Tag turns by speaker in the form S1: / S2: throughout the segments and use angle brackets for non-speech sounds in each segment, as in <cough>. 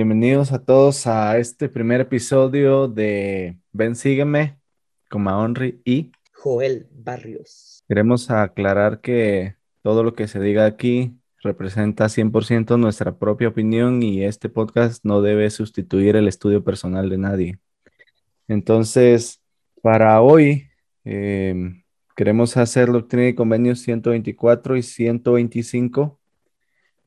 S1: Bienvenidos a todos a este primer episodio de Ven Sígueme con Maonri y
S2: Joel Barrios.
S1: Queremos aclarar que todo lo que se diga aquí representa 100% nuestra propia opinión y este podcast no debe sustituir el estudio personal de nadie. Entonces, para hoy em, queremos hacer doctrina y convenios 124 y 125.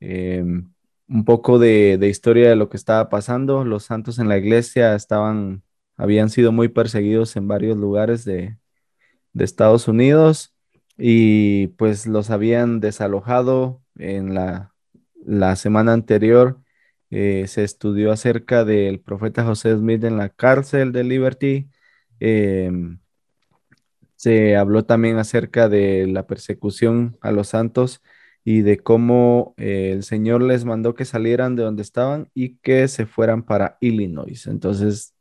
S1: Em, un poco de, historia de lo que estaba pasando. Los santos en la iglesia estaban, habían sido muy perseguidos en varios lugares de, Estados Unidos y pues los habían desalojado en la, semana anterior. Eh, se estudió acerca del profeta José Smith en la cárcel de Liberty. Em, se habló también acerca de la persecución a los santos y de cómo eh, el Señor les mandó que salieran de donde estaban y que se fueran para Illinois. Entonces,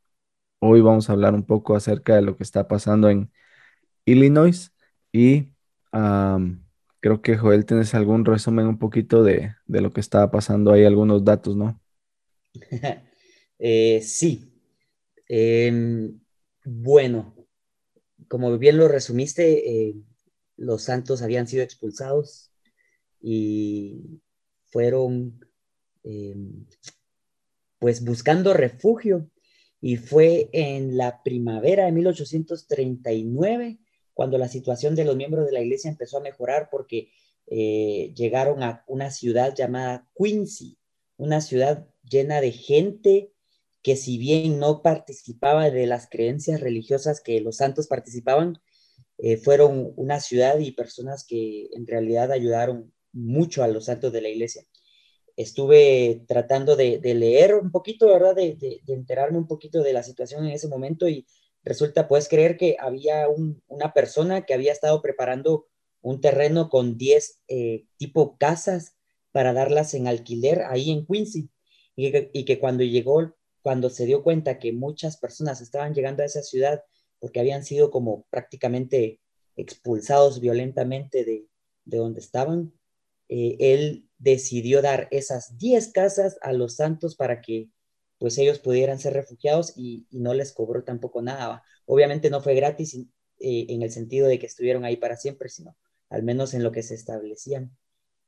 S1: hoy vamos a hablar un poco acerca de lo que está pasando en Illinois y creo que Joel, tienes algún resumen un poquito de, lo que estaba pasando ahí, algunos datos, ¿no? <laughs>
S2: Eh, sí. Em, bueno, como bien lo resumiste, eh, los santos habían sido expulsados y fueron eh, pues buscando refugio. Y fue en la primavera de 1839 cuando la situación de los miembros de la iglesia empezó a mejorar porque eh, llegaron a una ciudad llamada Quincy, una ciudad llena de gente que si bien no participaba de las creencias religiosas que los santos participaban, eh, fueron una ciudad y personas que en realidad ayudaron mucho a los santos de la iglesia. Estuve tratando de, leer un poquito, ¿verdad? De, enterarme un poquito de la situación en ese momento y resulta, puedes creer que había una persona que había estado preparando un terreno con 10 eh, tipo casas para darlas en alquiler ahí en Quincy y que, y que cuando llegó, cuando se dio cuenta que muchas personas estaban llegando a esa ciudad porque habían sido como prácticamente expulsados violentamente de, de donde estaban, eh, él decidió dar esas 10 casas a los santos para que pues ellos pudieran ser refugiados y, no les cobró tampoco nada. Obviamente no fue gratis eh, en el sentido de que estuvieron ahí para siempre, sino al menos en lo que se establecían.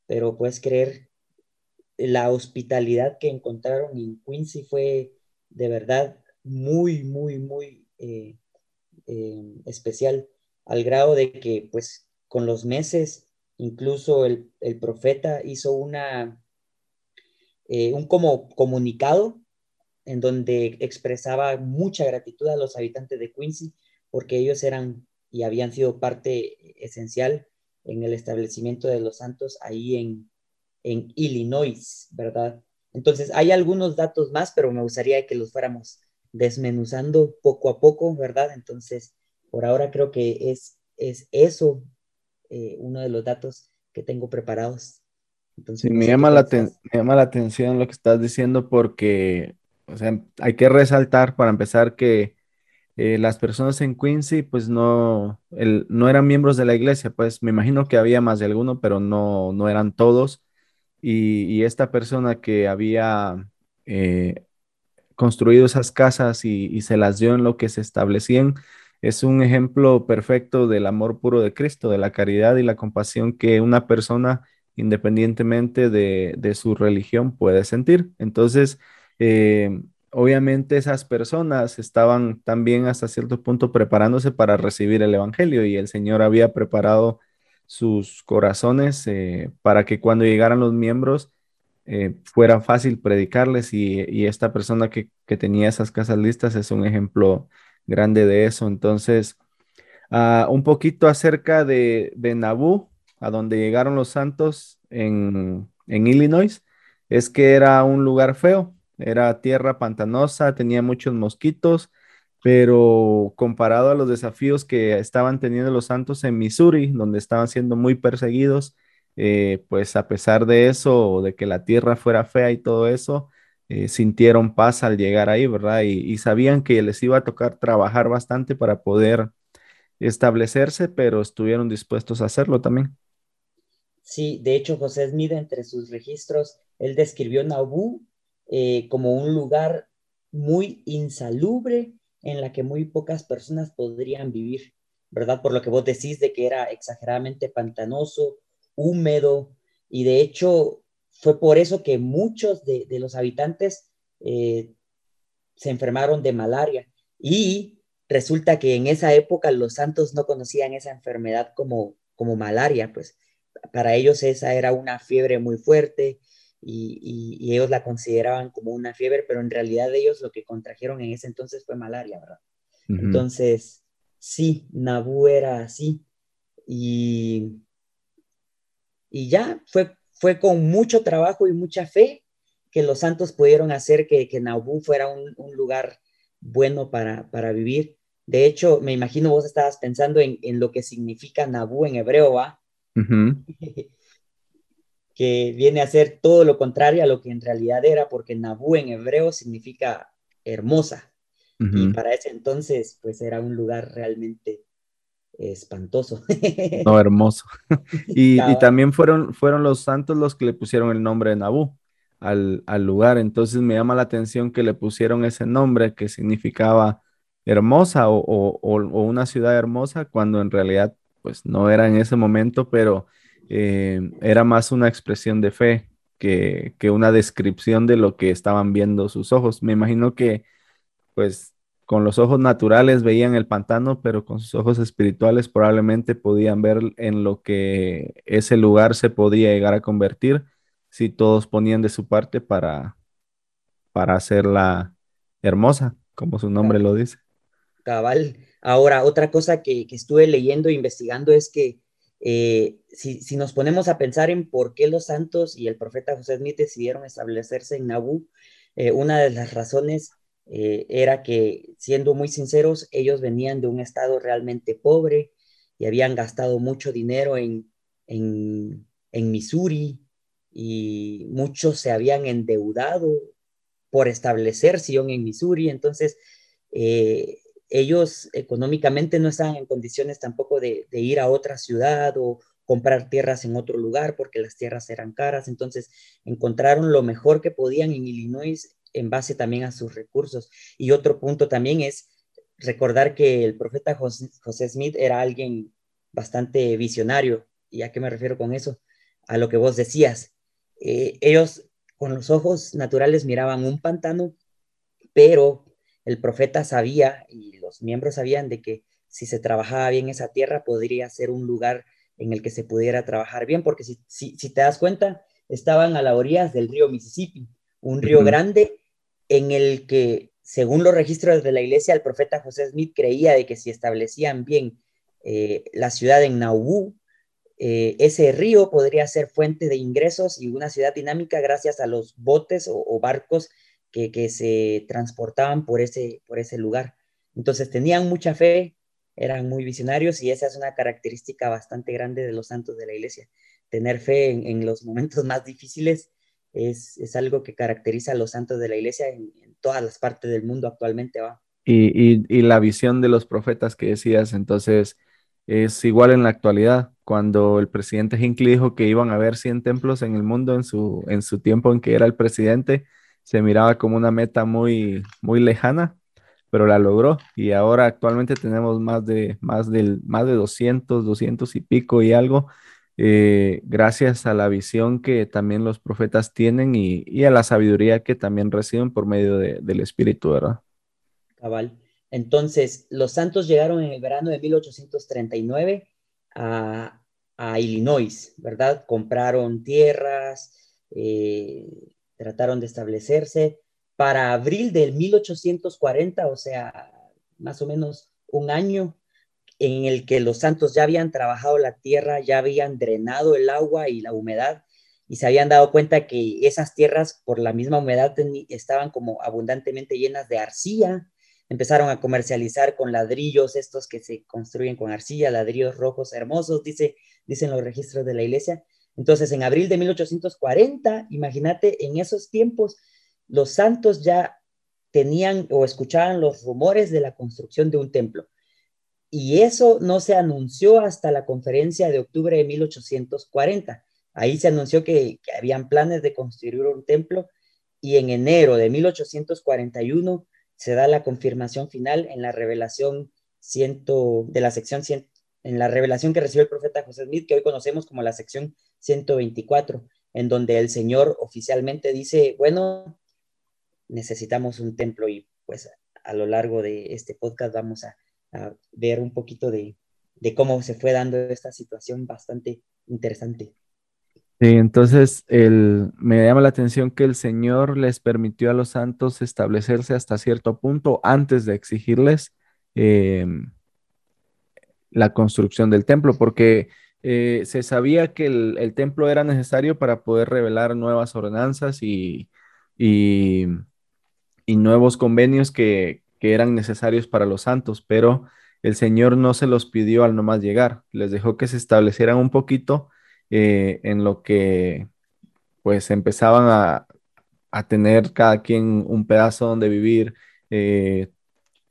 S2: Pero puedes creer, la hospitalidad que encontraron en Quincy fue de verdad muy, muy, muy eh, especial, al grado de que pues con los meses Incluso el, profeta hizo una, eh, un como comunicado en donde expresaba mucha gratitud a los habitantes de Quincy porque ellos eran y habían sido parte esencial en el establecimiento de los santos ahí en, en Illinois, ¿verdad? Entonces, hay algunos datos más, pero me gustaría que los fuéramos desmenuzando poco a poco, ¿verdad? Entonces, por ahora creo que es, es eso eh, uno de los datos que tengo preparados.
S1: Entonces, me, llama la me llama la atención lo que estás diciendo porque, o sea, hay que resaltar para empezar que eh, las personas en Quincy, pues no, el, no eran miembros de la iglesia, pues me imagino que había más de alguno, pero no, no eran todos. Y, esta persona que había eh, construido esas casas y, y, se las dio en lo que se establecían, es un ejemplo perfecto del amor puro de Cristo, de la caridad y la compasión que una persona, independientemente de, su religión, puede sentir. Entonces, eh, obviamente esas personas estaban también hasta cierto punto preparándose para recibir el Evangelio y el Señor había preparado sus corazones eh, para que cuando llegaran los miembros eh, fuera fácil predicarles y, esta persona que, que, tenía esas casas listas es un ejemplo grande de eso. Entonces, ah, un poquito acerca de, de Nabú, a donde llegaron los santos en, en Illinois, es que era un lugar feo, era tierra pantanosa, tenía muchos mosquitos, pero comparado a los desafíos que estaban teniendo los santos en Missouri, donde estaban siendo muy perseguidos, eh, pues a pesar de eso, de que la tierra fuera fea y todo eso, eh, sintieron paz al llegar ahí, ¿verdad? Y, sabían que les iba a tocar trabajar bastante para poder establecerse, pero estuvieron dispuestos a hacerlo también.
S2: Sí, de hecho, José Smith, entre sus registros, él describió Nauvoo eh, como un lugar muy insalubre en la que muy pocas personas podrían vivir, ¿verdad? Por lo que vos decís de que era exageradamente pantanoso, húmedo, y de hecho fue por eso que muchos de, los habitantes eh, se enfermaron de malaria. Y resulta que en esa época los santos no conocían esa enfermedad como, como malaria, pues para ellos esa era una fiebre muy fuerte y, ellos la consideraban como una fiebre, pero en realidad ellos lo que contrajeron en ese entonces fue malaria, ¿verdad? Entonces, sí, Nabú era así. Y, y ya fue, fue con mucho trabajo y mucha fe que los santos pudieron hacer que, que fuera un, un lugar bueno para, para, vivir. De hecho, me imagino vos estabas pensando en, en lo que significa Nabú en hebreo, ¿va? <laughs> que viene a ser todo lo contrario a lo que en realidad era, porque Nabú en hebreo significa hermosa. Y para ese entonces, pues era un lugar realmente espantoso. <laughs>
S1: no, hermoso. <laughs> y, y, también fueron, fueron los santos los que le pusieron el nombre de Nabú al, al, lugar. Entonces me llama la atención que le pusieron ese nombre que significaba hermosa o, o, o una ciudad hermosa, cuando en realidad pues no era en ese momento, pero eh, era más una expresión de fe que, una descripción de lo que estaban viendo sus ojos. Me imagino que pues con los ojos naturales veían el pantano, pero con sus ojos espirituales probablemente podían ver en lo que ese lugar se podía llegar a convertir si todos ponían de su parte para, para hacerla hermosa, como su nombre lo dice.
S2: Cabal. Ahora, otra cosa que, estuve leyendo e investigando es que eh, si, nos ponemos a pensar en por qué los santos y el profeta José Smith decidieron establecerse en Nabú, eh, una de las razones eh, era que, siendo muy sinceros, ellos venían de un estado realmente pobre y habían gastado mucho dinero en, en, Missouri y muchos se habían endeudado por establecer Sion en Missouri. Entonces, ellos económicamente no estaban en condiciones tampoco de, ir a otra ciudad o comprar tierras en otro lugar porque las tierras eran caras. Entonces encontraron lo mejor que podían en Illinois en base también a sus recursos. Y otro punto también es recordar que el profeta José, Smith era alguien bastante visionario. ¿Y a qué me refiero con eso? A lo que vos decías. Eh, ellos con los ojos naturales miraban un pantano, pero el profeta sabía y los miembros sabían de que si se trabajaba bien esa tierra podría ser un lugar en el que se pudiera trabajar bien, porque si, si, te das cuenta, estaban a la orillas del río Mississippi, un río grande en el que, según los registros de la iglesia, el profeta José Smith creía de que si establecían bien eh, la ciudad en Nauvoo, eh, ese río podría ser fuente de ingresos y una ciudad dinámica gracias a los botes o barcos que, se transportaban por ese, por ese lugar. Entonces tenían mucha fe, eran muy visionarios y esa es una característica bastante grande de los santos de la iglesia. Tener fe en, los momentos más difíciles es, algo que caracteriza a los santos de la iglesia en, todas las partes del mundo actualmente. ¿va?
S1: Y, la visión de los profetas que decías, entonces, es igual en la actualidad. Cuando el presidente Hinckley dijo que iban a haber 100 templos en el mundo en su, en su tiempo en que era el presidente, se miraba como una meta muy, muy lejana, pero la logró y ahora actualmente tenemos más de, más del, más de 200, 200 y pico y algo, eh, gracias a la visión que también los profetas tienen y, a la sabiduría que también reciben por medio del Espíritu, ¿verdad?
S2: Cabal. Entonces, los santos llegaron en el verano de 1839 a, Illinois, ¿verdad? Compraron tierras, eh, trataron de establecerse. Para abril del 1840, o sea, más o menos un año en el que los santos ya habían trabajado la tierra, ya habían drenado el agua y la humedad y se habían dado cuenta que esas tierras por la misma humedad estaban como abundantemente llenas de arcilla. Empezaron a comercializar con ladrillos estos que se construyen con arcilla, ladrillos rojos hermosos, dice, dicen los registros de la iglesia. Entonces, en abril de 1840, imagínate, en esos tiempos, los santos ya tenían o escuchaban los rumores de la construcción de un templo. Y eso no se anunció hasta la conferencia de octubre de 1840. Ahí se anunció que, habían planes de construir un templo y en enero de 1841 se da la confirmación final en la revelación ciento, de la sección 100, en la revelación que recibió el profeta José Smith, que hoy conocemos como la sección 124, en donde el Señor oficialmente dice, bueno, necesitamos un templo y pues a lo largo de este podcast vamos a, a ver un poquito de, de cómo se fue dando esta situación bastante interesante.
S1: Sí, entonces el, me llama la atención que el Señor les permitió a los santos establecerse hasta cierto punto antes de exigirles eh, la construcción del templo, porque eh, se sabía que el, el, templo era necesario para poder revelar nuevas ordenanzas y, y, y nuevos convenios que, que eran necesarios para los santos, pero el Señor no se los pidió al nomás llegar, les dejó que se establecieran un poquito eh, en lo que pues empezaban a, a, tener cada quien un pedazo donde vivir, eh,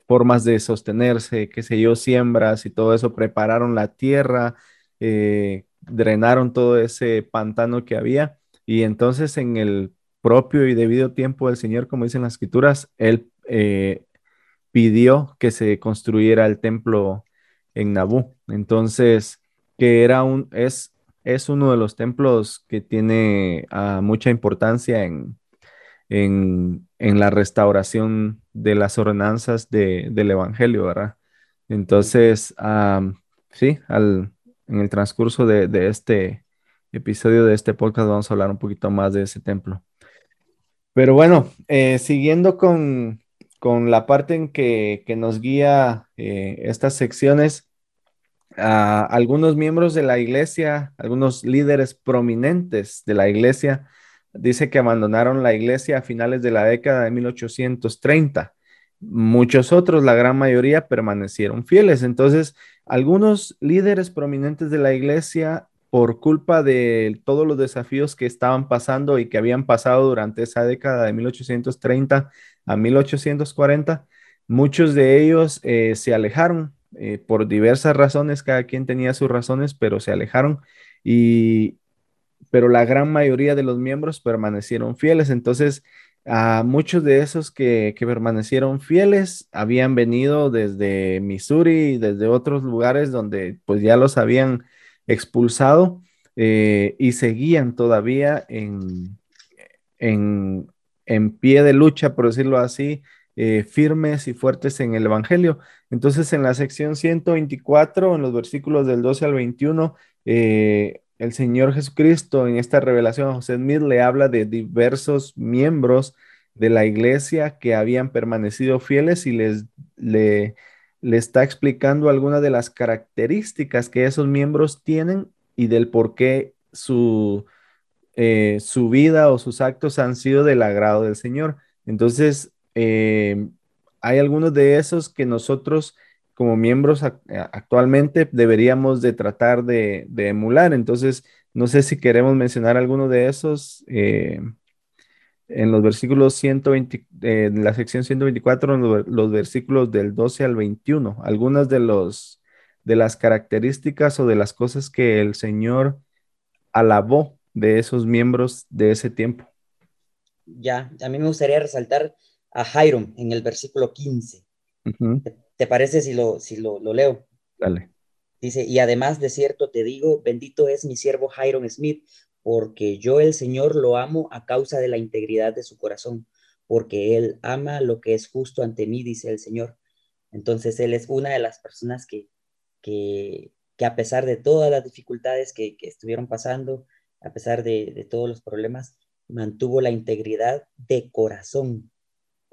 S1: formas de sostenerse, qué sé yo, siembras y todo eso, prepararon la tierra, eh, drenaron todo ese pantano que había. Y entonces en el propio y debido tiempo del Señor, como dicen las escrituras, Él pidió que se construyera el templo en Nabú. Entonces, que era un, es, es uno de los templos que tiene uh, mucha importancia en, en, en, la restauración de las ordenanzas de, del Evangelio, ¿verdad? Entonces, um, sí, al, en el transcurso de, de, este episodio de este podcast vamos a hablar un poquito más de ese templo. Pero bueno, eh, siguiendo con, con la parte en que, que nos guía eh, estas secciones, algunos miembros de la iglesia, algunos líderes prominentes de la iglesia, dice que abandonaron la iglesia a finales de la década de 1830. Muchos otros, la gran mayoría, permanecieron fieles. Entonces, algunos líderes prominentes de la iglesia, por culpa de todos los desafíos que estaban pasando y que habían pasado durante esa década de 1830, a 1840, muchos de ellos eh, se alejaron eh, por diversas razones, cada quien tenía sus razones, pero se alejaron y, pero la gran mayoría de los miembros permanecieron fieles. Entonces, a muchos de esos que, que permanecieron fieles habían venido desde Missouri y desde otros lugares donde pues ya los habían expulsado eh, y seguían todavía en, en, en pie de lucha, por decirlo así, eh, firmes y fuertes en el Evangelio. Entonces, en la sección 124, en los versículos del 12 al 21, eh, el Señor Jesucristo en esta revelación a José Smith le habla de diversos miembros de la iglesia que habían permanecido fieles y les le, le está explicando algunas de las características que esos miembros tienen y del por qué su, eh, su vida o sus actos han sido del agrado del Señor. Entonces, eh, hay algunos de esos que nosotros como miembros actualmente deberíamos de tratar de, emular. Entonces, no sé si queremos mencionar alguno de esos eh, en los versículos 120, eh, en la sección 124, en los, los, versículos del 12 al 21, algunas de, los, de las características o de las cosas que el Señor alabó de esos miembros de ese tiempo.
S2: Ya, a mí me gustaría resaltar a Hiram en el versículo 15. Uh -huh. ¿Te, ¿Te, parece si, lo, si lo, lo, leo?
S1: Dale.
S2: Dice, y además de cierto te digo, bendito es mi siervo Hiram Smith, porque yo el Señor lo amo a causa de la integridad de su corazón, porque él ama lo que es justo ante mí, dice el Señor. Entonces él es una de las personas que, que, que a pesar de todas las dificultades que, que estuvieron pasando, a pesar de, todos los problemas, mantuvo la integridad de corazón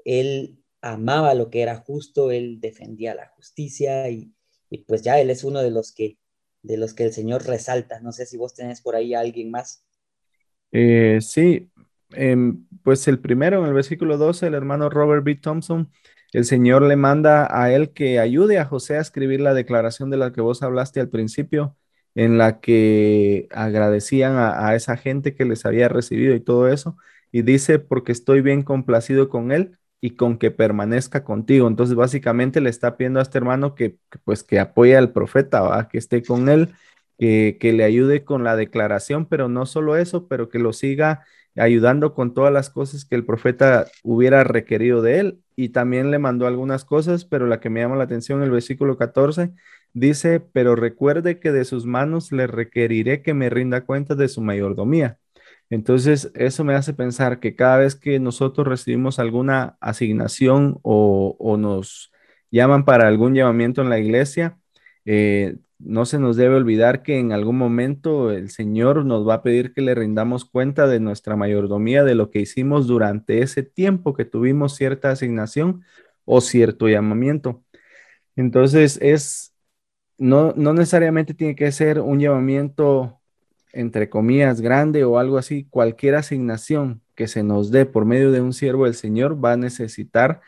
S2: él amaba lo que era justo, él defendía la justicia y, pues ya él es uno de los que de los que el Señor resalta. No sé si vos tenés por ahí a alguien más.
S1: Eh, sí, eh, pues el primero en el versículo 12, el hermano Robert B. Thompson, el Señor le manda a él que ayude a José a escribir la declaración de la que vos hablaste al principio, en la que agradecían a, esa gente que les había recibido y todo eso. Y dice, porque estoy bien complacido con él y con que permanezca contigo. Entonces, básicamente le está pidiendo a este hermano que, que pues, que apoye al profeta, ¿va? que esté con él, que, que, le ayude con la declaración, pero no solo eso, pero que lo siga ayudando con todas las cosas que el profeta hubiera requerido de él y también le mandó algunas cosas, pero la que me llama la atención, el versículo 14, dice, pero recuerde que de sus manos le requeriré que me rinda cuenta de su mayordomía. Entonces, eso me hace pensar que cada vez que nosotros recibimos alguna asignación o, o nos llaman para algún llamamiento en la iglesia, eh, no se nos debe olvidar que en algún momento el Señor nos va a pedir que le rindamos cuenta de nuestra mayordomía, de lo que hicimos durante ese tiempo que tuvimos cierta asignación o cierto llamamiento. Entonces, es, no, no necesariamente tiene que ser un llamamiento, entre comillas, grande o algo así. Cualquier asignación que se nos dé por medio de un siervo del Señor va a necesitar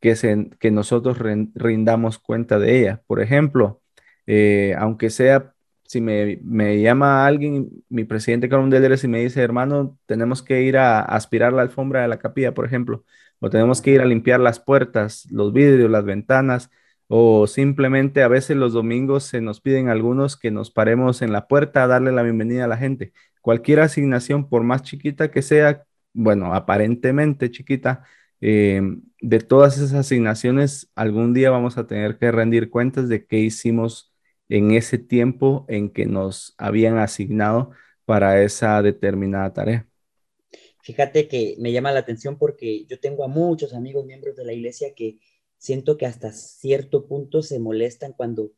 S1: que, se, que nosotros rindamos cuenta de ella. Por ejemplo, eh, aunque sea, si me, llama alguien, mi presidente Carlos Deleres, y me dice, hermano, tenemos que ir a, aspirar la alfombra de la capilla, por ejemplo, o tenemos que ir a limpiar las puertas, los vidrios, las ventanas, o simplemente a veces los domingos se nos piden algunos que nos paremos en la puerta a darle la bienvenida a la gente. Cualquier asignación, por más chiquita que sea, bueno, aparentemente chiquita, eh, de todas esas asignaciones, algún día vamos a tener que rendir cuentas de qué hicimos en ese tiempo en que nos habían asignado para esa determinada tarea.
S2: Fíjate que me llama la atención porque yo tengo a muchos amigos miembros de la iglesia que siento que hasta cierto punto se molestan cuando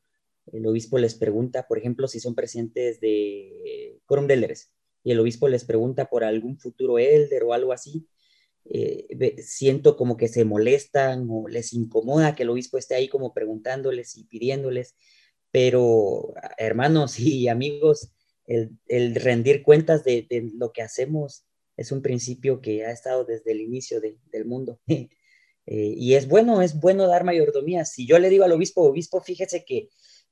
S2: el obispo les pregunta, por ejemplo, si son presidentes de Quorum de Elders y el obispo les pregunta por algún futuro elder o algo así, eh, siento como que se molestan o les incomoda que el obispo esté ahí como preguntándoles y pidiéndoles. Pero, hermanos y amigos, el, rendir cuentas de, lo que hacemos es un principio que ha estado desde el inicio del mundo. <laughs> Eh, y es bueno, es bueno dar mayordomía. Si yo le digo al obispo, obispo, fíjese que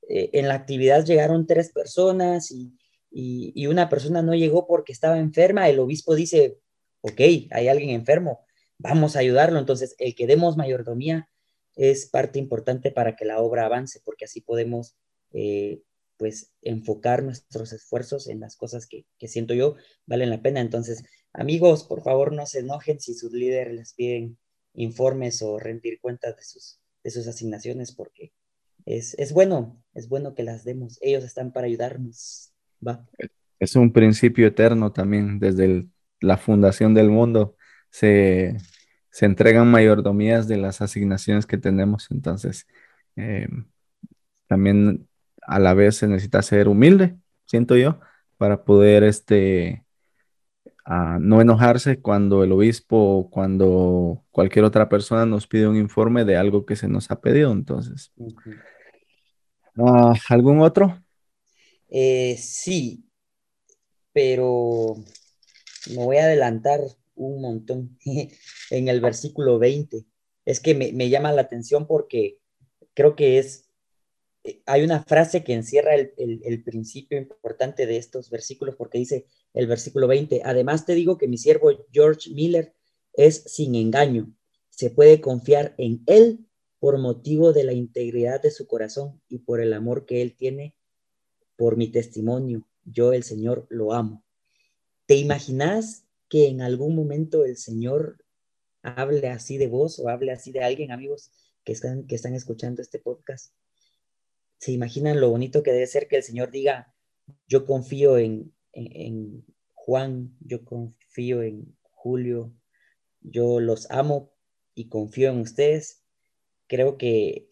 S2: eh, en la actividad llegaron tres personas y, y, una persona no llegó porque estaba enferma, el obispo dice, ok, hay alguien enfermo, vamos a ayudarlo. Entonces, el que demos mayordomía es parte importante para que la obra avance, porque así podemos eh, pues enfocar nuestros esfuerzos en las cosas que, siento yo valen la pena. Entonces, amigos, por favor no se enojen si sus líderes les piden informes o rendir cuentas de sus, de sus asignaciones, porque es, bueno, es bueno que las demos. Ellos están para ayudarnos. Va.
S1: Es un principio eterno también, desde la fundación del mundo se, entregan mayordomías de las asignaciones que tenemos. Entonces, eh, también a la vez se necesita ser humilde, siento yo, para poder este, no enojarse cuando el obispo o cuando cualquier otra persona nos pide un informe de algo que se nos ha pedido. Entonces, ah, ¿algún otro?
S2: Eh, sí, pero me voy a adelantar un montón <laughs> en el versículo 20. Es que me, me llama la atención porque creo que es hay una frase que encierra el, principio importante de estos versículos porque dice el versículo 20, además te digo que mi siervo George Miller es sin engaño, se puede confiar en él por motivo de la integridad de su corazón y por el amor que él tiene por mi testimonio. Yo el Señor lo amo. ¿Te imaginas que en algún momento el Señor hable así de vos o hable así de alguien, amigos, que están, que están escuchando este podcast? Se imaginan lo bonito que debe ser que el Señor diga, yo confío en, Juan, yo confío en Julio, yo los amo y confío en ustedes. Creo que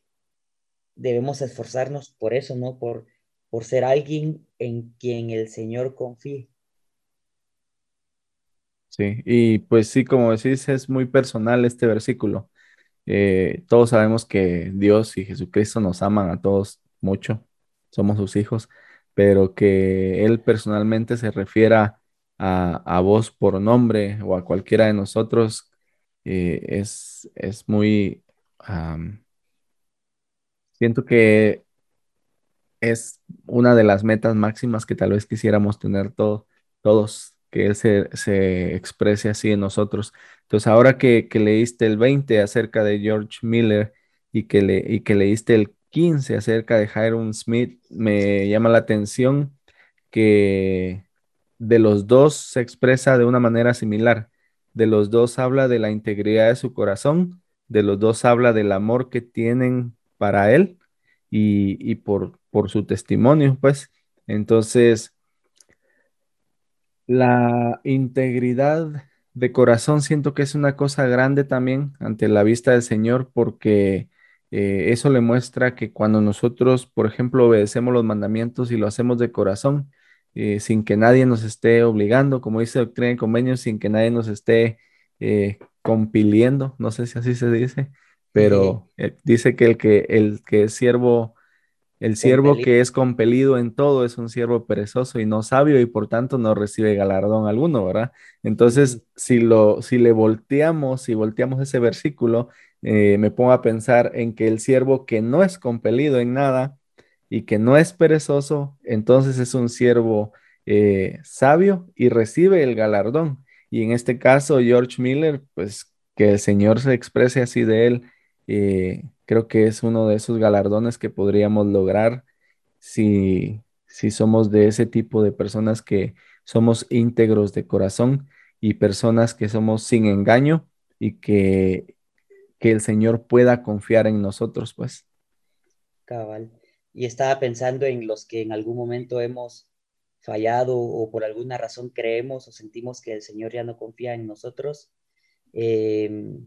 S2: debemos esforzarnos por eso, ¿no? Por, por ser alguien en quien el Señor confíe.
S1: Sí, y pues sí, como decís, es muy personal este versículo. Eh, todos sabemos que Dios y Jesucristo nos aman a todos mucho, somos sus hijos, pero que él personalmente se refiera a, vos por nombre o a cualquiera de nosotros eh, es, es, muy... siento que es una de las metas máximas que tal vez quisiéramos tener todos, que Él se, exprese así en nosotros. Entonces, ahora que, leíste el 20 acerca de George Miller y que, le, y que leíste el 15 acerca de Hiram Smith, me llama la atención que de los dos se expresa de una manera similar. De los dos habla de la integridad de su corazón, de los dos habla del amor que tienen para él y, por, por su testimonio, pues. Entonces, la integridad de corazón siento que es una cosa grande también ante la vista del Señor porque eh, eso le muestra que cuando nosotros, por ejemplo, obedecemos los mandamientos y lo hacemos de corazón, eh, sin que nadie nos esté obligando, como dice Doctrina y Convenio, sin que nadie nos esté eh, compiliendo, no sé si así se dice, pero dice que el que el que es siervo el siervo que es compelido en todo es un siervo perezoso y no sabio y por tanto no recibe galardón alguno, ¿verdad? Entonces, si, lo, si le volteamos, si volteamos ese versículo, eh, me pongo a pensar en que el siervo que no es compelido en nada y que no es perezoso, entonces es un siervo eh, sabio y recibe el galardón. Y en este caso, George Miller, pues que el Señor se exprese así de él. Eh, Creo que es uno de esos galardones que podríamos lograr si, si somos de ese tipo de personas que somos íntegros de corazón y personas que somos sin engaño y que, que el Señor pueda confiar en nosotros, pues.
S2: Cabal. Y estaba pensando en los que en algún momento hemos fallado o por alguna razón creemos o sentimos que el Señor ya no confía en nosotros. Eh,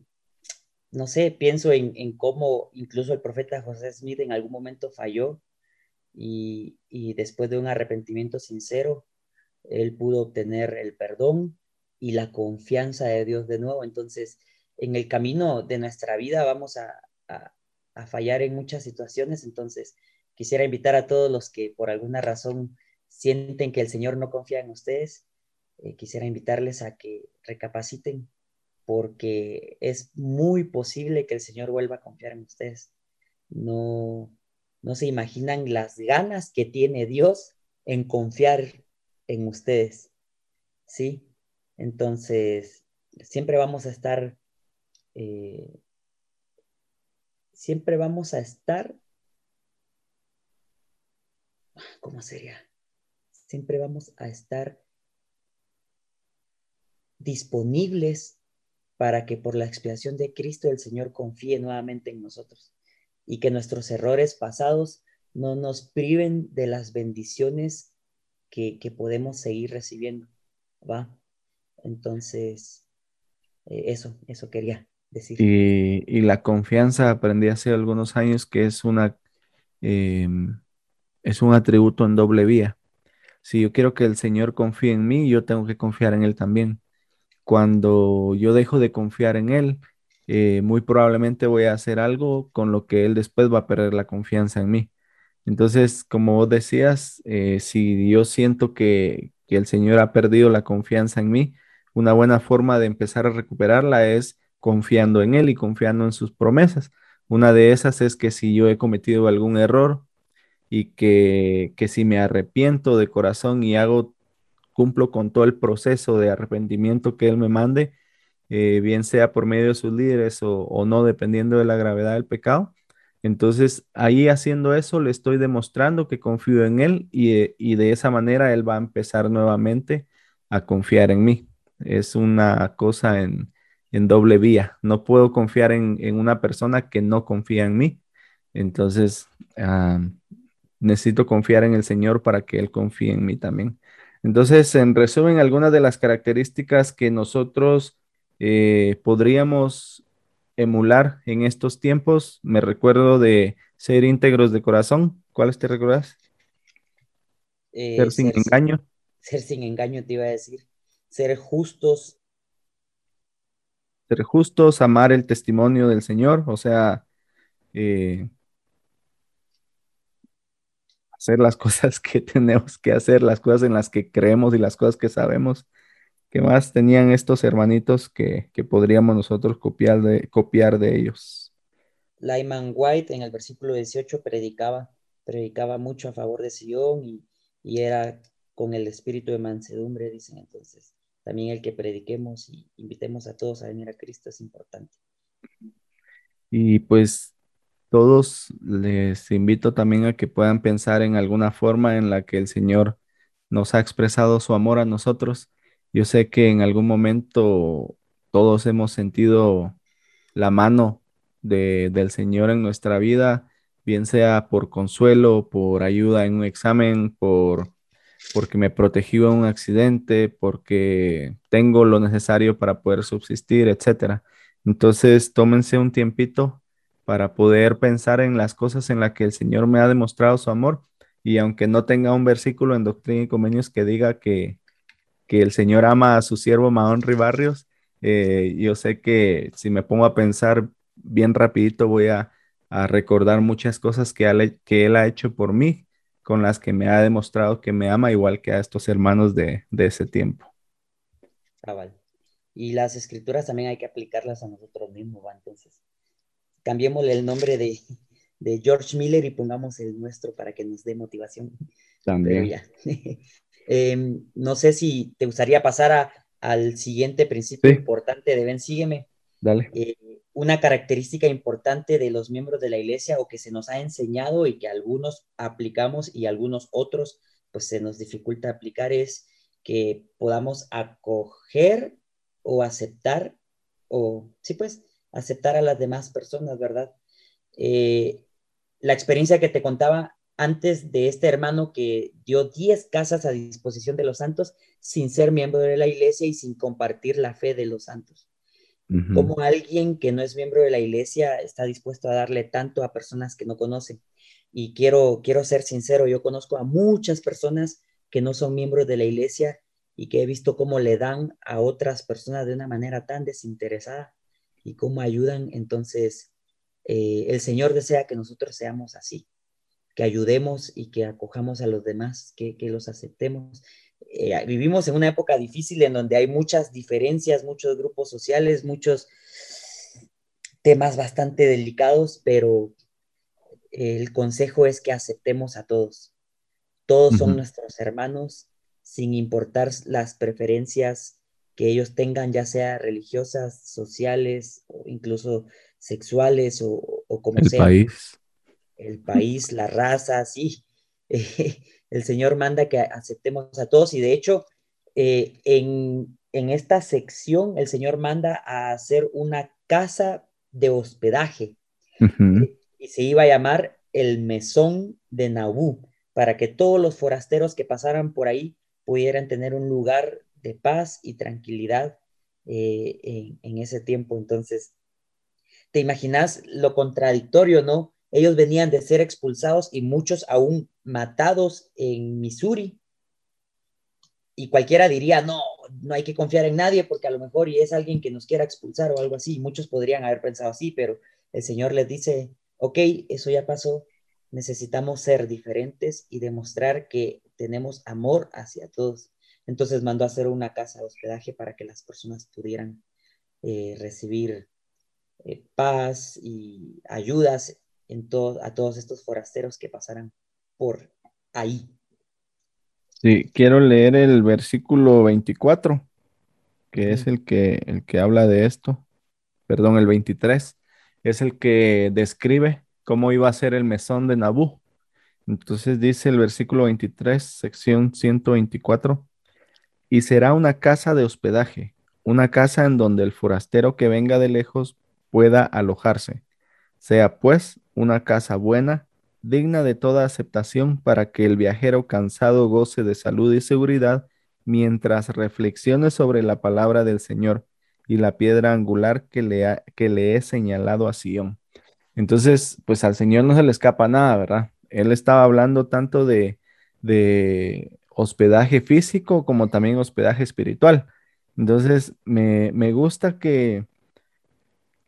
S2: no sé, pienso en, cómo incluso el profeta José Smith en algún momento falló y, después de un arrepentimiento sincero, él pudo obtener el perdón y la confianza de Dios de nuevo. Entonces, en el camino de nuestra vida vamos a, fallar en muchas situaciones. Entonces, quisiera invitar a todos los que por alguna razón sienten que el Señor no confía en ustedes, eh, quisiera invitarles a que recapaciten porque es muy posible que el Señor vuelva a confiar en ustedes. No, no se imaginan las ganas que tiene Dios en confiar en ustedes. ¿Sí? Entonces, siempre vamos a estar, eh, siempre vamos a estar, ¿cómo sería? Siempre vamos a estar disponibles para que por la expiación de Cristo el Señor confíe nuevamente en nosotros y que nuestros errores pasados no nos priven de las bendiciones que, podemos seguir recibiendo, ¿va? Entonces, eh, eso, eso quería decir.
S1: Y, la confianza aprendí hace algunos años que es una, em, es un atributo en doble vía. Si yo quiero que el Señor confíe en mí, yo tengo que confiar en Él también cuando yo dejo de confiar en Él, eh, muy probablemente voy a hacer algo con lo que Él después va a perder la confianza en mí. Entonces, como vos decías, eh, si yo siento que, que el Señor ha perdido la confianza en mí, una buena forma de empezar a recuperarla es confiando en Él y confiando en sus promesas. Una de esas es que si yo he cometido algún error y que, que si me arrepiento de corazón y hago cumplo con todo el proceso de arrepentimiento que Él me mande, eh, bien sea por medio de sus líderes o, no, dependiendo de la gravedad del pecado. Entonces, ahí haciendo eso, le estoy demostrando que confío en Él y, de esa manera Él va a empezar nuevamente a confiar en mí. Es una cosa en, doble vía. No puedo confiar en, una persona que no confía en mí. Entonces, necesito confiar en el Señor para que Él confíe en mí también. Entonces, en resumen, algunas de las características que nosotros eh, podríamos emular en estos tiempos, me recuerdo de ser íntegros de corazón. ¿Cuáles te recuerdas?
S2: Eh, ser sin engaño. ser sin engaño, te iba a decir. Ser justos.
S1: Ser justos, amar el testimonio del Señor, o sea, eh, hacer las <laughs> cosas que tenemos que hacer, las cosas en las que creemos y las cosas que sabemos. ¿Qué más tenían estos hermanitos que, podríamos nosotros copiar de, copiar de ellos?
S2: Lyman White en el versículo 18 predicaba, predicaba mucho a favor de Sion y, y era con el espíritu de mansedumbre, dicen entonces. También el que prediquemos y invitemos a todos a venir a Cristo es importante.
S1: Y pues todos les invito también a que puedan pensar en alguna forma en la que el Señor nos ha expresado su amor a nosotros. Yo sé que en algún momento todos hemos sentido la mano del Señor en nuestra vida, bien sea por consuelo, por ayuda en un examen, por porque me protegió en un accidente, porque tengo lo necesario para poder subsistir, etcétera. Entonces, tómense un tiempito para poder pensar en las cosas en las que el Señor me ha demostrado su amor y aunque no tenga un versículo en Doctrina y Convenios que diga que, que el Señor ama a su siervo Mahón Ribarrios, eh, yo sé que si me pongo a pensar bien rapidito voy a, a recordar muchas cosas que, que Él ha hecho por mí con las que me ha demostrado que me ama igual que a estos hermanos de, ese tiempo.
S2: Ah, y las escrituras también hay que aplicarlas a nosotros mismos, ¿va? Entonces, cambiémosle el nombre de, George Miller y pongamos el nuestro para que nos dé motivación.
S1: También. <laughs>
S2: Em, no sé si te gustaría pasar al siguiente principio importante de Ven, sígueme.
S1: Dale.
S2: Eh, una característica importante de los miembros de la iglesia o que se nos ha enseñado y que algunos aplicamos y algunos otros pues se nos dificulta aplicar es que podamos acoger o aceptar o sí pues aceptar a las demás personas, ¿verdad? Eh, la experiencia que te contaba antes de este hermano que dio 10 casas a disposición de los santos sin ser miembro de la iglesia y sin compartir la fe de los santos como alguien que no es miembro de la iglesia está dispuesto a darle tanto a personas que no conocen. Y quiero, quiero ser sincero, yo conozco a muchas personas que no son miembros de la iglesia y que he visto cómo le dan a otras personas de una manera tan desinteresada y cómo ayudan. Entonces, eh, el Señor desea que nosotros seamos así, que ayudemos y que acojamos a los demás, que, que los aceptemos. Eh, vivimos en una época difícil en donde hay muchas diferencias, muchos grupos sociales, muchos temas bastante delicados, pero el consejo es que aceptemos a todos. Todos son nuestros hermanos, sin importar las preferencias que ellos tengan, ya sea religiosas, sociales o incluso sexuales o, como
S1: el
S2: sea.
S1: El país.
S2: El país, la raza, sí. <laughs> el Señor manda que aceptemos a todos y de hecho eh, en, esta sección el Señor manda a hacer una casa de hospedaje y se iba a llamar el mesón de Nabú para que todos los forasteros que pasaran por ahí pudieran tener un lugar de paz y tranquilidad eh, en, en ese tiempo. Entonces, te imaginas lo contradictorio, ¿no? Ellos venían de ser expulsados y muchos aún matados en Missouri. Y cualquiera diría, no, no hay que confiar en nadie porque a lo mejor y es alguien que nos quiera expulsar o algo así. Muchos podrían haber pensado así, pero el Señor les dice, ok, eso ya pasó, necesitamos ser diferentes y demostrar que tenemos amor hacia todos. Entonces mandó a hacer una casa de hospedaje para que las personas pudieran eh, recibir eh, paz y ayudas en a todos estos forasteros que pasaran por ahí.
S1: Sí, quiero leer el versículo 24, que es el que, el que habla de esto. Perdón, el 23, es el que describe cómo iba a ser el mesón de Nabú. Entonces dice el versículo 23, sección 124, y será una casa de hospedaje, una casa en donde el forastero que venga de lejos pueda alojarse. Sea pues una casa buena, digna de toda aceptación para que el viajero cansado goce de salud y seguridad mientras reflexione sobre la palabra del Señor y la piedra angular que le, que le he señalado a Sion. Entonces, pues al Señor no se le escapa nada, ¿verdad? Él estaba hablando tanto de, de hospedaje físico como también hospedaje espiritual. Entonces, me, me gusta que,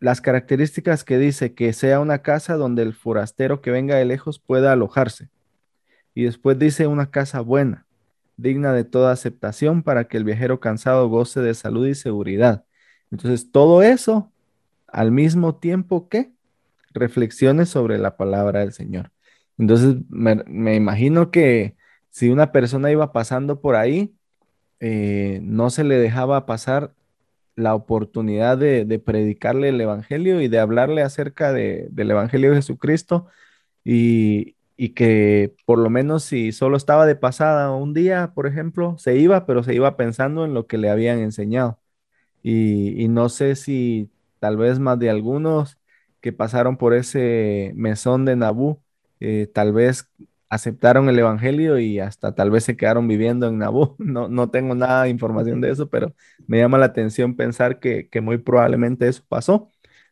S1: las características que dice que sea una casa donde el forastero que venga de lejos pueda alojarse. Y después dice una casa buena, digna de toda aceptación para que el viajero cansado goce de salud y seguridad. Entonces, todo eso al mismo tiempo que reflexiones sobre la palabra del Señor. Entonces, me, imagino que si una persona iba pasando por ahí, eh, no se le dejaba pasar la oportunidad de, predicarle el Evangelio y de hablarle acerca del Evangelio de Jesucristo y, y que por lo menos si solo estaba de pasada un día, por ejemplo, se iba, pero se iba pensando en lo que le habían enseñado. Y, y no sé si tal vez más de algunos que pasaron por ese mesón de Nabú, eh, tal vez aceptaron el evangelio y hasta tal vez se quedaron viviendo en Nabú. <laughs> No, no tengo nada de información de eso, pero me llama la atención pensar que, que muy probablemente eso pasó,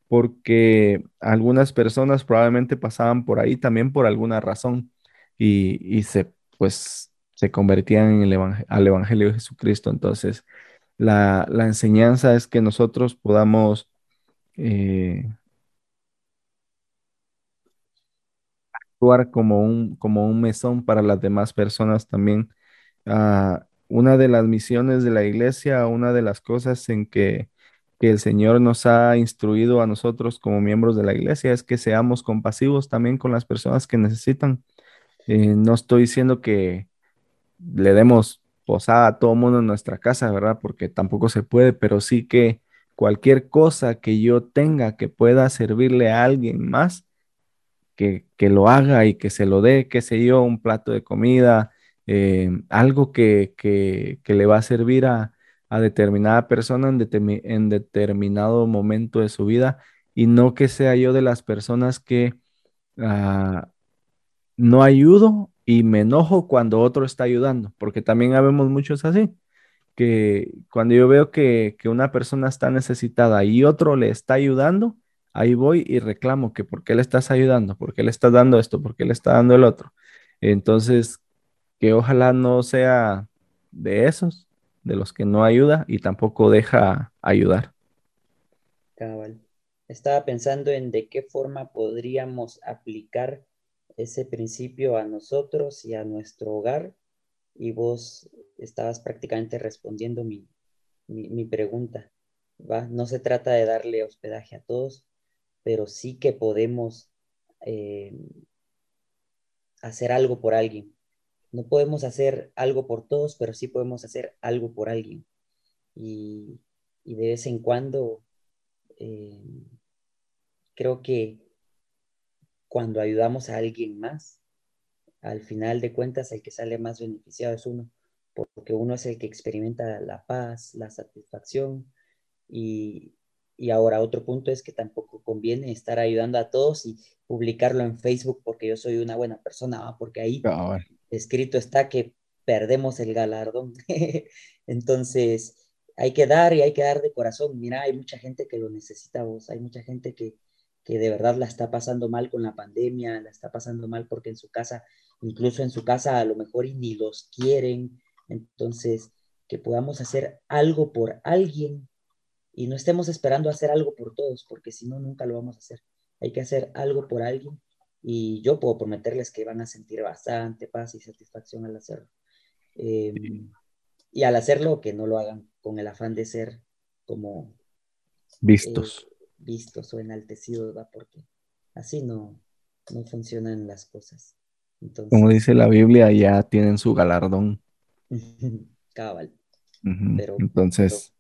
S1: porque algunas personas probablemente pasaban por ahí también por alguna razón y, y se, pues, se convertían en el evangel- al evangelio de Jesucristo. Entonces, la, la enseñanza es que nosotros podamos eh, actuar como un, como un mesón para las demás personas también. Ah, una de las misiones de la iglesia, una de las cosas en que, que el Señor nos ha instruido a nosotros como miembros de la iglesia es que seamos compasivos también con las personas que necesitan. Eh, no estoy diciendo que le demos posada a todo mundo en nuestra casa, ¿verdad? Porque tampoco se puede, pero sí que cualquier cosa que yo tenga que pueda servirle a alguien más, que, que lo haga y que se lo dé, qué sé yo, un plato de comida, eh, algo que, que, que le va a servir a, a determinada persona en, determi- en determinado momento de su vida y no que sea yo de las personas que ah, no ayudo y me enojo cuando otro está ayudando, porque también habemos muchos así, que cuando yo veo que, que una persona está necesitada y otro le está ayudando, ahí voy y reclamo que por qué le estás ayudando, por qué le estás dando esto, por qué le está dando el otro. Entonces, que ojalá no sea de esos, de los que no ayuda y tampoco deja ayudar.
S2: Cabal. Estaba pensando en de qué forma podríamos aplicar ese principio a nosotros y a nuestro hogar, y vos estabas prácticamente respondiendo mi, mi, mi pregunta, ¿va? No se trata de darle hospedaje a todos, pero sí que podemos eh, hacer algo por alguien. No podemos hacer algo por todos, pero sí podemos hacer algo por alguien. Y, y de vez en cuando eh, creo que cuando ayudamos a alguien más, al final de cuentas el que sale más beneficiado es uno, porque uno es el que experimenta la paz, la satisfacción y, y ahora otro punto es que tampoco conviene estar ayudando a todos y publicarlo en Facebook porque yo soy una buena persona, ¿va? porque ahí
S1: Cabal.
S2: escrito está que perdemos el galardón. <laughs> Entonces, hay que dar y hay que dar de corazón. Mira, hay mucha gente que lo necesita vos, hay mucha gente que, que de verdad la está pasando mal con la pandemia, la está pasando mal porque en su casa, incluso en su casa a lo mejor y ni los quieren. Entonces, que podamos hacer algo por alguien y no estemos esperando hacer algo por todos, porque si no, nunca lo vamos a hacer. Hay que hacer algo por alguien y yo puedo prometerles que van a sentir bastante paz y satisfacción al hacerlo. Eh, y al hacerlo, que no lo hagan con el afán de ser como
S1: Vistos.
S2: eh, vistos o enaltecidos, ¿va? porque así no, no funcionan las cosas. Entonces,
S1: Como dice la Biblia, ya tienen su galardón. <laughs>
S2: cabal. Pero,
S1: Entonces,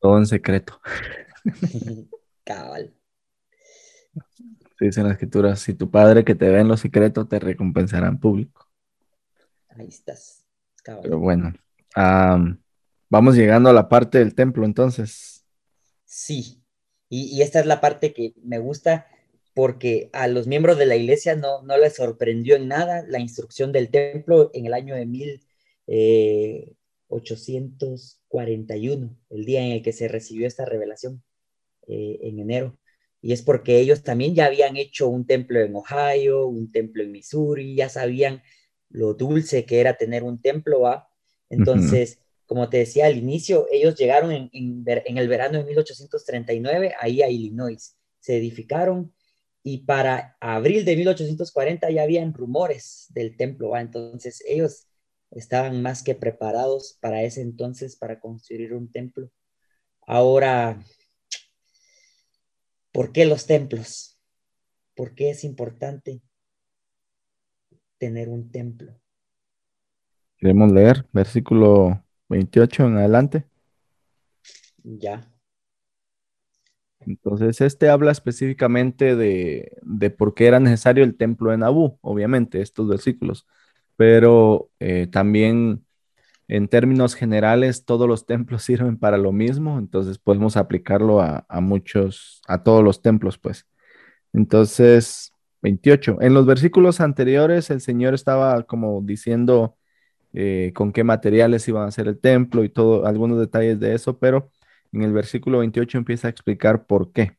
S1: todo en secreto.
S2: cabal.
S1: Se dice en la escritura, si tu padre que te ve en lo secreto te recompensará en público.
S2: Ahí estás. Cabal.
S1: Pero bueno, am, vamos llegando a la parte del templo entonces.
S2: Sí, y, y esta es la parte que me gusta porque a los miembros de la iglesia no, no les sorprendió en nada la instrucción del templo en el año de 1841, el día en el que se recibió esta revelación eh, en enero. Y es porque ellos también ya habían hecho un templo en Ohio, un templo en Missouri, ya sabían lo dulce que era tener un templo, ¿va? Entonces, como te decía al inicio, ellos llegaron en, en, en, el verano de 1839 ahí a Illinois, se edificaron y para abril de 1840 ya habían rumores del templo, ¿va? Entonces ellos estaban más que preparados para ese entonces para construir un templo. Ahora, ¿por qué los templos? ¿Por qué es importante tener un templo?
S1: Queremos leer versículo 28 en adelante.
S2: Ya.
S1: Entonces, este habla específicamente de, de por qué era necesario el templo de Nabú, obviamente, estos versículos, pero eh, también en términos generales, todos los templos <laughs> sirven para lo mismo, entonces podemos aplicarlo a, muchos, a todos los templos, pues. Entonces, 28. En los versículos anteriores, el Señor estaba como diciendo eh, con qué materiales iban a hacer el templo y todo, algunos detalles de eso, pero en el versículo 28 empieza a explicar por qué.